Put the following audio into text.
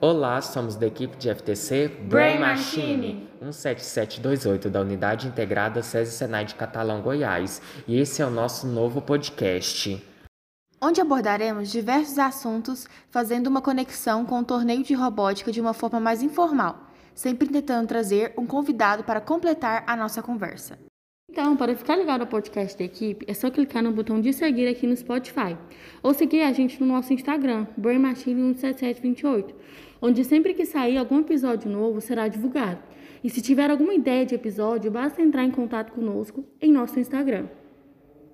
Olá, somos da equipe de FTC Brain Machine 17728 da Unidade Integrada SESI Senai de Catalão, Goiás. E esse é o nosso novo podcast. Onde abordaremos diversos assuntos, fazendo uma conexão com o torneio de robótica de uma forma mais informal, sempre tentando trazer um convidado para completar a nossa conversa. Então, para ficar ligado ao podcast da equipe, é só clicar no botão de seguir aqui no Spotify. Ou seguir a gente no nosso Instagram, BrainMachine17728, onde sempre que sair algum episódio novo será divulgado. E se tiver alguma ideia de episódio, basta entrar em contato conosco em nosso Instagram.